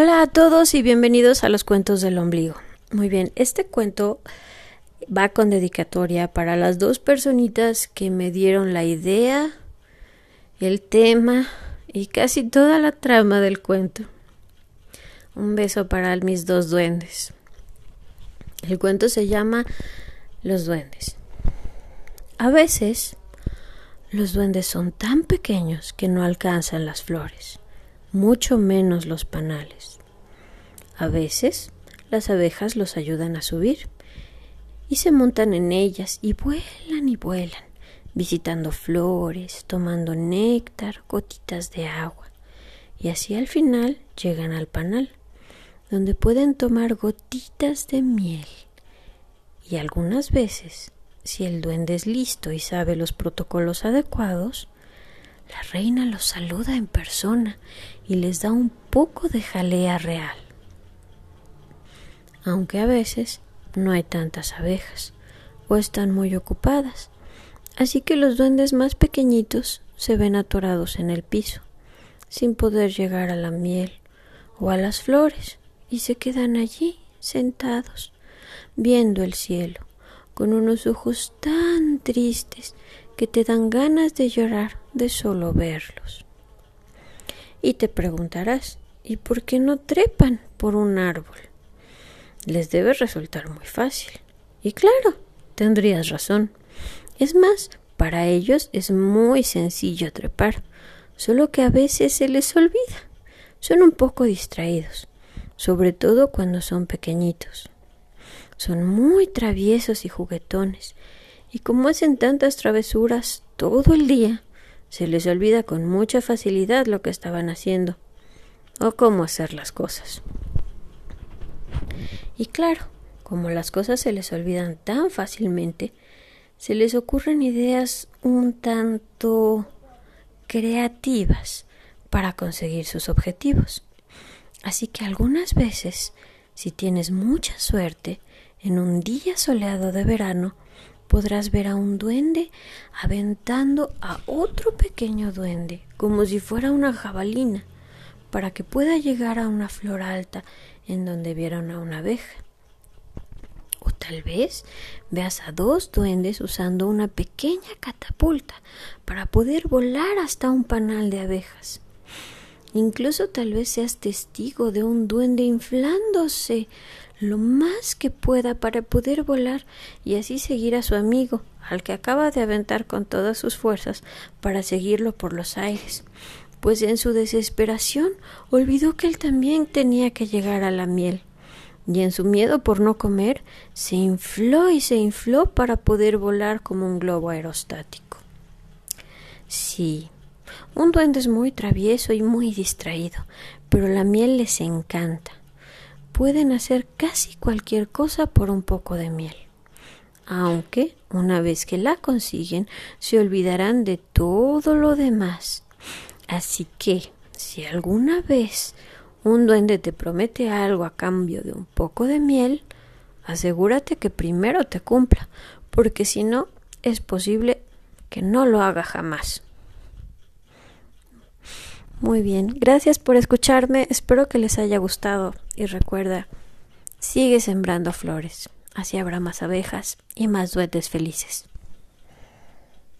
Hola a todos y bienvenidos a los cuentos del ombligo. Muy bien, este cuento va con dedicatoria para las dos personitas que me dieron la idea, el tema y casi toda la trama del cuento. Un beso para mis dos duendes. El cuento se llama Los duendes. A veces los duendes son tan pequeños que no alcanzan las flores, mucho menos los panales. A veces las abejas los ayudan a subir y se montan en ellas y vuelan y vuelan, visitando flores, tomando néctar, gotitas de agua, y así al final llegan al panal, donde pueden tomar gotitas de miel. Y algunas veces si el duende es listo y sabe los protocolos adecuados, la reina los saluda en persona y les da un poco de jalea real. Aunque a veces no hay tantas abejas o están muy ocupadas, así que los duendes más pequeñitos se ven atorados en el piso, sin poder llegar a la miel o a las flores, y se quedan allí sentados, viendo el cielo con unos ojos tan tristes que te dan ganas de llorar de solo verlos. Y te preguntarás, ¿y por qué no trepan por un árbol? Les debe resultar muy fácil. Y claro, tendrías razón. Es más, para ellos es muy sencillo trepar, solo que a veces se les olvida. Son un poco distraídos, sobre todo cuando son pequeñitos. Son muy traviesos y juguetones, y como hacen tantas travesuras todo el día, se les olvida con mucha facilidad lo que estaban haciendo o cómo hacer las cosas. Y claro, como las cosas se les olvidan tan fácilmente, se les ocurren ideas un tanto creativas para conseguir sus objetivos. Así que algunas veces, si tienes mucha suerte, en un día soleado de verano podrás ver a un duende aventando a otro pequeño duende como si fuera una jabalina para que pueda llegar a una flor alta en donde vieron a una abeja. O tal vez veas a dos duendes usando una pequeña catapulta para poder volar hasta un panal de abejas. Incluso tal vez seas testigo de un duende inflándose lo más que pueda para poder volar y así seguir a su amigo, al que acaba de aventar con todas sus fuerzas para seguirlo por los aires, pues en su desesperación olvidó que él también tenía que llegar a la miel, y en su miedo por no comer se infló y se infló para poder volar como un globo aerostático. Sí, un duende es muy travieso y muy distraído, pero la miel les encanta pueden hacer casi cualquier cosa por un poco de miel. Aunque, una vez que la consiguen, se olvidarán de todo lo demás. Así que, si alguna vez un duende te promete algo a cambio de un poco de miel, asegúrate que primero te cumpla, porque si no, es posible que no lo haga jamás. Muy bien, gracias por escucharme, espero que les haya gustado y recuerda, sigue sembrando flores, así habrá más abejas y más duendes felices.